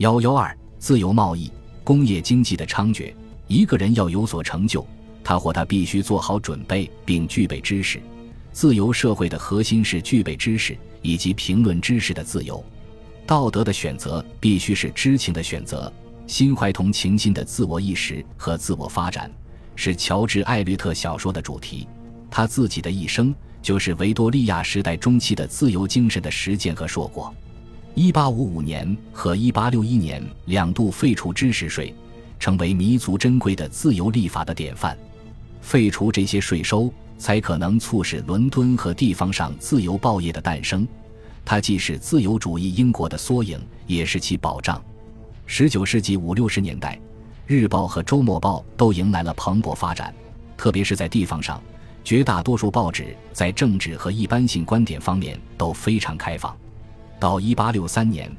幺幺二，自由贸易、工业经济的猖獗。一个人要有所成就，他或他必须做好准备并具备知识。自由社会的核心是具备知识以及评论知识的自由。道德的选择必须是知情的选择。心怀同情心的自我意识和自我发展是乔治·艾略特小说的主题。他自己的一生就是维多利亚时代中期的自由精神的实践和硕果。一八五五年和一八六一年两度废除知识税。成为弥足珍贵的自由立法的典范，废除这些税收，才可能促使伦敦和地方上自由报业的诞生。它既是自由主义英国的缩影，也是其保障。十九世纪五六十年代，日报和周末报都迎来了蓬勃发展，特别是在地方上，绝大多数报纸在政治和一般性观点方面都非常开放。到一八六三年，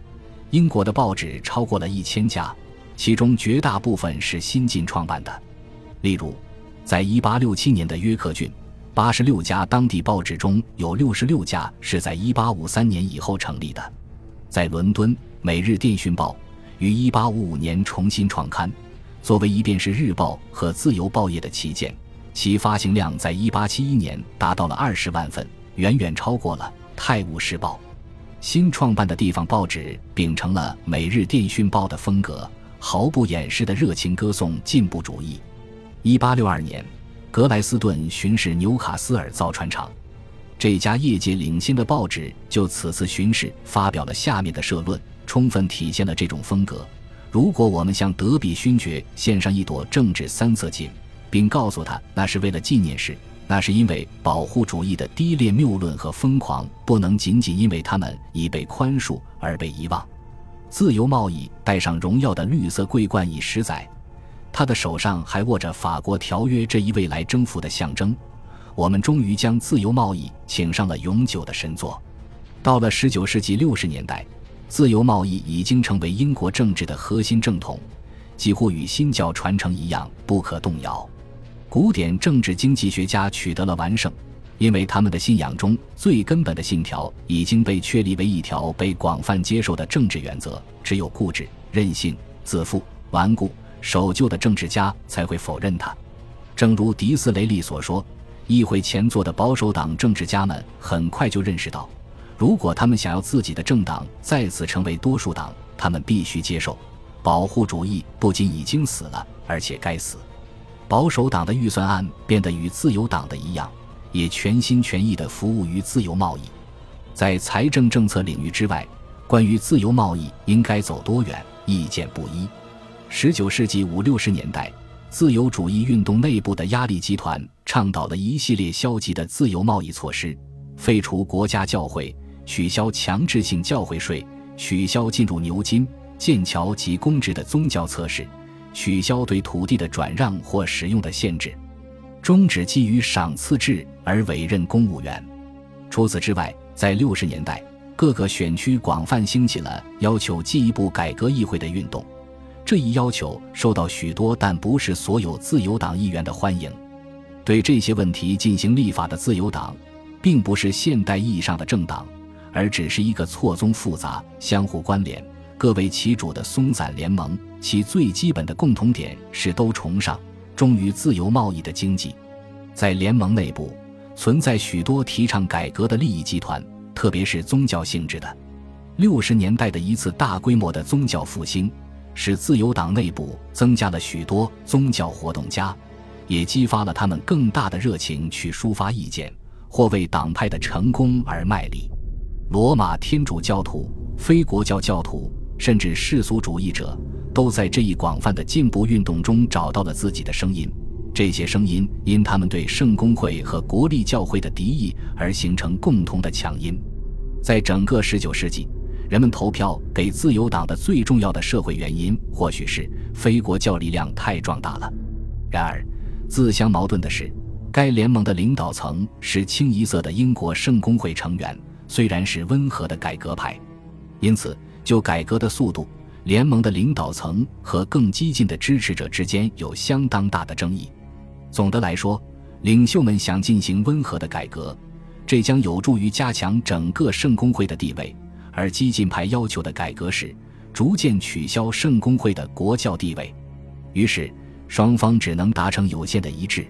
英国的报纸超过了一千家。其中绝大部分是新晋创办的，例如，在1867年的约克郡，86家当地报纸中有66家是在1853年以后成立的。在伦敦，《每日电讯报》于1855年重新创刊，作为一便是日报和自由报业的旗舰，其发行量在1871年达到了20万份，远远超过了《泰晤士报》。新创办的地方报纸秉承了《每日电讯报》的风格。毫不掩饰的热情歌颂进步主义。一八六二年，格莱斯顿巡视纽卡斯尔造船厂，这家业界领先的报纸就此次巡视发表了下面的社论，充分体现了这种风格。如果我们向德比勋爵献上一朵政治三色堇，并告诉他那是为了纪念时，那是因为保护主义的低劣谬论和疯狂不能仅仅因为他们已被宽恕而被遗忘。自由贸易戴上荣耀的绿色桂冠已十载，他的手上还握着法国条约这一未来征服的象征。我们终于将自由贸易请上了永久的神座。到了十九世纪六十年代，自由贸易已经成为英国政治的核心正统，几乎与新教传承一样不可动摇。古典政治经济学家取得了完胜。因为他们的信仰中最根本的信条已经被确立为一条被广泛接受的政治原则，只有固执、任性、自负、顽固、守旧的政治家才会否认它。正如迪斯雷利所说，议会前座的保守党政治家们很快就认识到，如果他们想要自己的政党再次成为多数党，他们必须接受，保护主义不仅已经死了，而且该死。保守党的预算案变得与自由党的一样。也全心全意地服务于自由贸易，在财政政策领域之外，关于自由贸易应该走多远，意见不一。十九世纪五六十年代，自由主义运动内部的压力集团倡导了一系列消极的自由贸易措施：废除国家教会，取消强制性教会税，取消进入牛津、剑桥及公职的宗教测试，取消对土地的转让或使用的限制。终止基于赏赐制而委任公务员。除此之外，在六十年代，各个选区广泛兴起了要求进一步改革议会的运动。这一要求受到许多但不是所有自由党议员的欢迎。对这些问题进行立法的自由党，并不是现代意义上的政党，而只是一个错综复杂、相互关联、各为其主的松散联盟。其最基本的共同点是都崇尚。忠于自由贸易的经济，在联盟内部存在许多提倡改革的利益集团，特别是宗教性质的。六十年代的一次大规模的宗教复兴，使自由党内部增加了许多宗教活动家，也激发了他们更大的热情去抒发意见或为党派的成功而卖力。罗马天主教徒、非国教教徒，甚至世俗主义者。都在这一广泛的进步运动中找到了自己的声音。这些声音因他们对圣公会和国立教会的敌意而形成共同的强音。在整个19世纪，人们投票给自由党的最重要的社会原因，或许是非国教力量太壮大了。然而，自相矛盾的是，该联盟的领导层是清一色的英国圣公会成员，虽然是温和的改革派，因此就改革的速度。联盟的领导层和更激进的支持者之间有相当大的争议。总的来说，领袖们想进行温和的改革，这将有助于加强整个圣公会的地位；而激进派要求的改革是逐渐取消圣公会的国教地位。于是，双方只能达成有限的一致，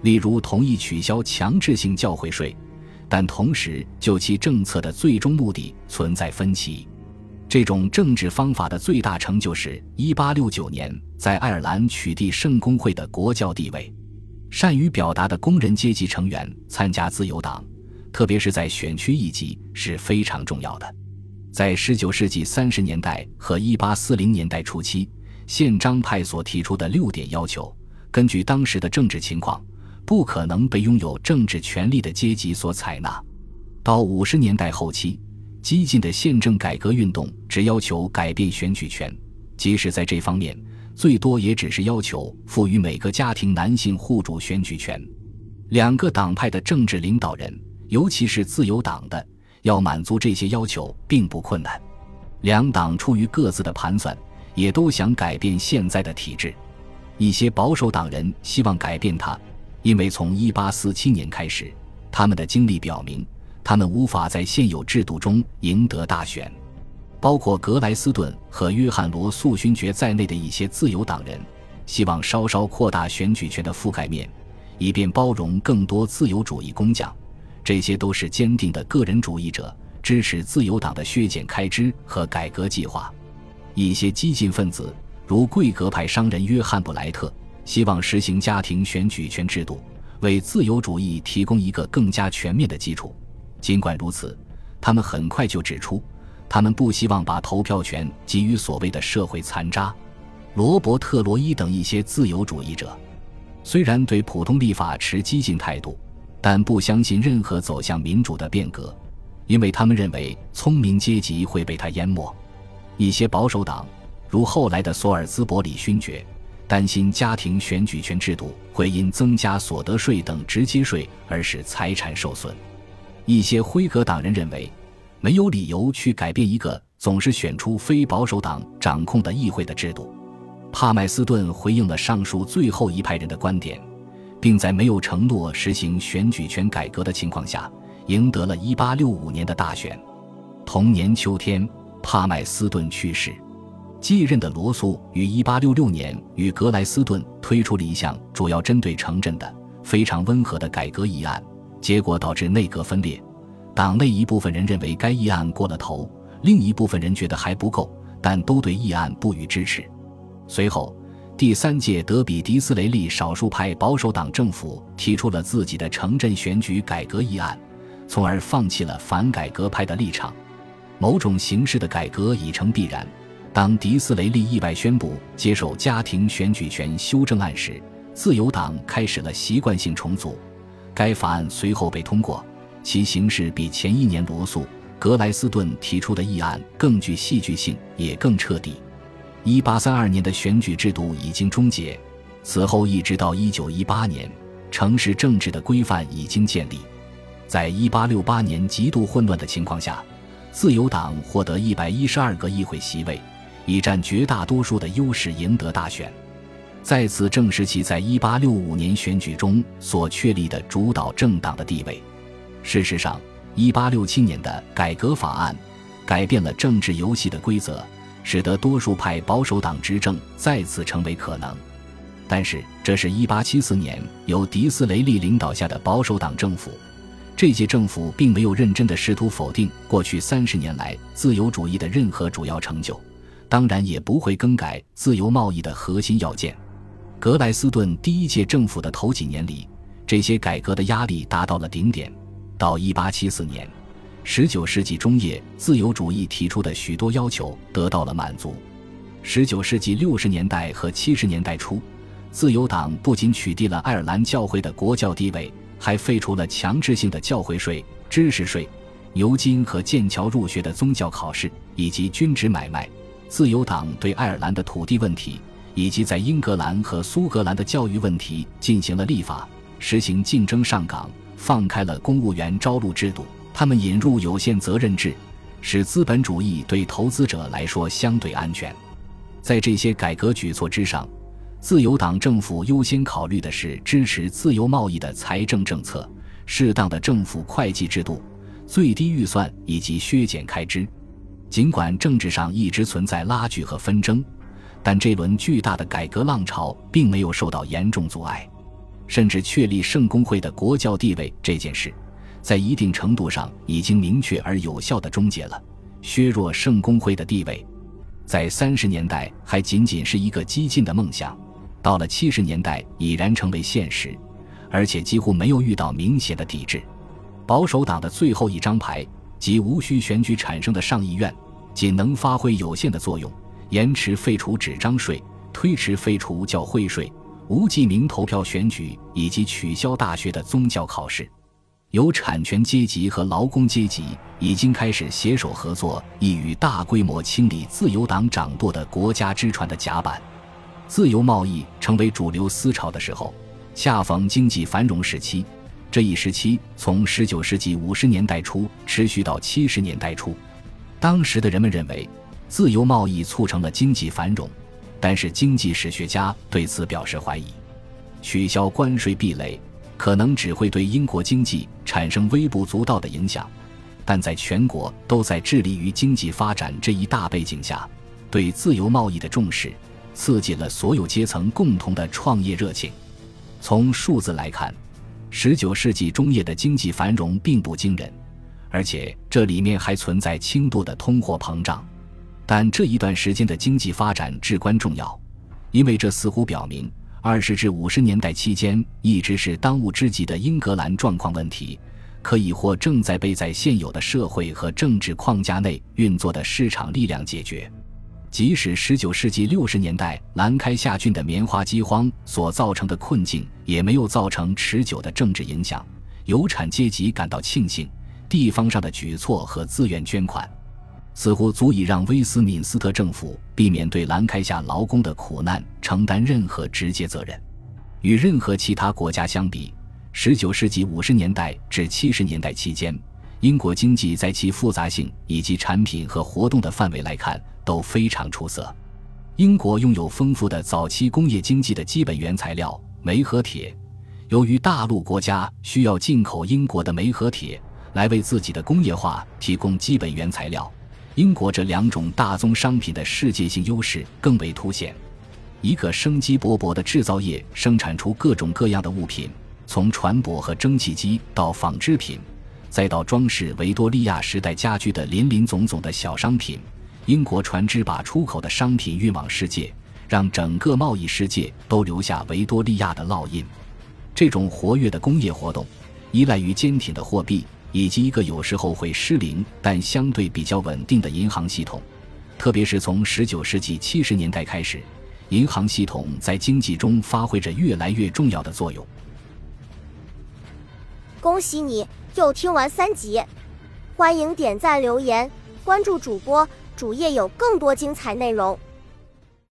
例如同意取消强制性教会税，但同时就其政策的最终目的存在分歧。这种政治方法的最大成就是1869年在爱尔兰取缔圣公会的国教地位。善于表达的工人阶级成员参加自由党，特别是在选区一级是非常重要的。在19世纪30年代和1840年代初期，宪章派所提出的六点要求，根据当时的政治情况，不可能被拥有政治权力的阶级所采纳。到50年代后期。激进的宪政改革运动只要求改变选举权，即使在这方面，最多也只是要求赋予每个家庭男性户主选举权。两个党派的政治领导人，尤其是自由党的，要满足这些要求并不困难。两党出于各自的盘算，也都想改变现在的体制。一些保守党人希望改变它，因为从1847年开始，他们的经历表明。他们无法在现有制度中赢得大选，包括格莱斯顿和约翰罗素勋爵在内的一些自由党人希望稍稍扩大选举权的覆盖面，以便包容更多自由主义工匠。这些都是坚定的个人主义者，支持自由党的削减开支和改革计划。一些激进分子，如贵格派商人约翰布莱特，希望实行家庭选举权制度，为自由主义提供一个更加全面的基础。尽管如此，他们很快就指出，他们不希望把投票权给予所谓的社会残渣。罗伯特·罗伊等一些自由主义者，虽然对普通立法持激进态度，但不相信任何走向民主的变革，因为他们认为聪明阶级会被他淹没。一些保守党，如后来的索尔兹伯里勋爵，担心家庭选举权制度会因增加所得税等直接税而使财产受损。一些辉格党人认为，没有理由去改变一个总是选出非保守党掌控的议会的制度。帕麦斯顿回应了上述最后一派人的观点，并在没有承诺实行选举权改革的情况下，赢得了1865年的大选。同年秋天，帕麦斯顿去世。继任的罗素于1866年与格莱斯顿推出了一项主要针对城镇的非常温和的改革议案。结果导致内阁分裂，党内一部分人认为该议案过了头，另一部分人觉得还不够，但都对议案不予支持。随后，第三届德比迪斯雷利少数派保守党政府提出了自己的城镇选举改革议案，从而放弃了反改革派的立场。某种形式的改革已成必然。当迪斯雷利意外宣布接受家庭选举权修正案时，自由党开始了习惯性重组。该法案随后被通过，其形式比前一年罗素·格莱斯顿提出的议案更具戏剧性，也更彻底。1832年的选举制度已经终结，此后一直到1918年，城市政治的规范已经建立。在1868年极度混乱的情况下，自由党获得112个议会席位，以占绝大多数的优势赢得大选。再次证实其在1865年选举中所确立的主导政党的地位。事实上，1867年的改革法案改变了政治游戏的规则，使得多数派保守党执政再次成为可能。但是，这是一八七四年由迪斯雷利领导下的保守党政府。这届政府并没有认真的试图否定过去三十年来自由主义的任何主要成就，当然也不会更改自由贸易的核心要件。格莱斯顿第一届政府的头几年里，这些改革的压力达到了顶点。到1874年，19世纪中叶，自由主义提出的许多要求得到了满足。19世纪60年代和70年代初，自由党不仅取缔了爱尔兰教会的国教地位，还废除了强制性的教会税、知识税、牛津和剑桥入学的宗教考试以及军职买卖。自由党对爱尔兰的土地问题。以及在英格兰和苏格兰的教育问题进行了立法，实行竞争上岗，放开了公务员招录制度。他们引入有限责任制，使资本主义对投资者来说相对安全。在这些改革举措之上，自由党政府优先考虑的是支持自由贸易的财政政策、适当的政府会计制度、最低预算以及削减开支。尽管政治上一直存在拉锯和纷争，但这轮巨大的改革浪潮并没有受到严重阻碍。甚至确立圣公会的国教地位这件事，在一定程度上已经明确而有效地终结了削弱圣公会的地位。在三十年代还仅仅是一个激进的梦想，到了七十年代已然成为现实，而且几乎没有遇到明显的抵制。保守党的最后一张牌即无需选举产生的上议院，仅能发挥有限的作用，延迟废除纸张税，推迟废除教会税。无记名投票选举以及取消大学的宗教考试，有产权阶级和劳工阶级已经开始携手合作，意欲大规模清理自由党掌舵的国家之船的甲板。自由贸易成为主流思潮的时候，恰逢经济繁荣时期。这一时期从19世纪50年代初持续到70年代初。当时的人们认为，自由贸易促成了经济繁荣。但是经济史学家对此表示怀疑，取消关税壁垒可能只会对英国经济产生微不足道的影响，但在全国都在致力于经济发展这一大背景下，对自由贸易的重视刺激了所有阶层共同的创业热情。从数字来看十九世纪中叶的经济繁荣并不惊人，而且这里面还存在轻度的通货膨胀。但这一段时间的经济发展至关重要，因为这似乎表明，二十至五十年代期间一直是当务之急的英格兰状况问题，可以或正在被在现有的社会和政治框架内运作的市场力量解决。即使十九世纪六十年代兰开夏郡的棉花饥荒所造成的困境也没有造成持久的政治影响，有产阶级感到庆幸，地方上的举措和自愿捐款。似乎足以让威斯敏斯特政府避免对兰开夏劳工的苦难承担任何直接责任。与任何其他国家相比，19世纪50年代至70年代期间，英国经济在其复杂性以及产品和活动的范围来看都非常出色。英国拥有丰富的早期工业经济的基本原材料煤和铁。由于大陆国家需要进口英国的煤和铁来为自己的工业化提供基本原材料。英国这两种大宗商品的世界性优势更为凸显。一个生机勃勃的制造业生产出各种各样的物品，从船舶和蒸汽机到纺织品，再到装饰维多利亚时代家居的林林总总的小商品。英国船只把出口的商品运往世界，让整个贸易世界都留下维多利亚的烙印。这种活跃的工业活动，依赖于坚挺的货币。以及一个有时候会失灵但相对比较稳定的银行系统，特别是从19世纪70年代开始，银行系统在经济中发挥着越来越重要的作用。恭喜你又听完三集，欢迎点赞、留言、关注主播，主页有更多精彩内容。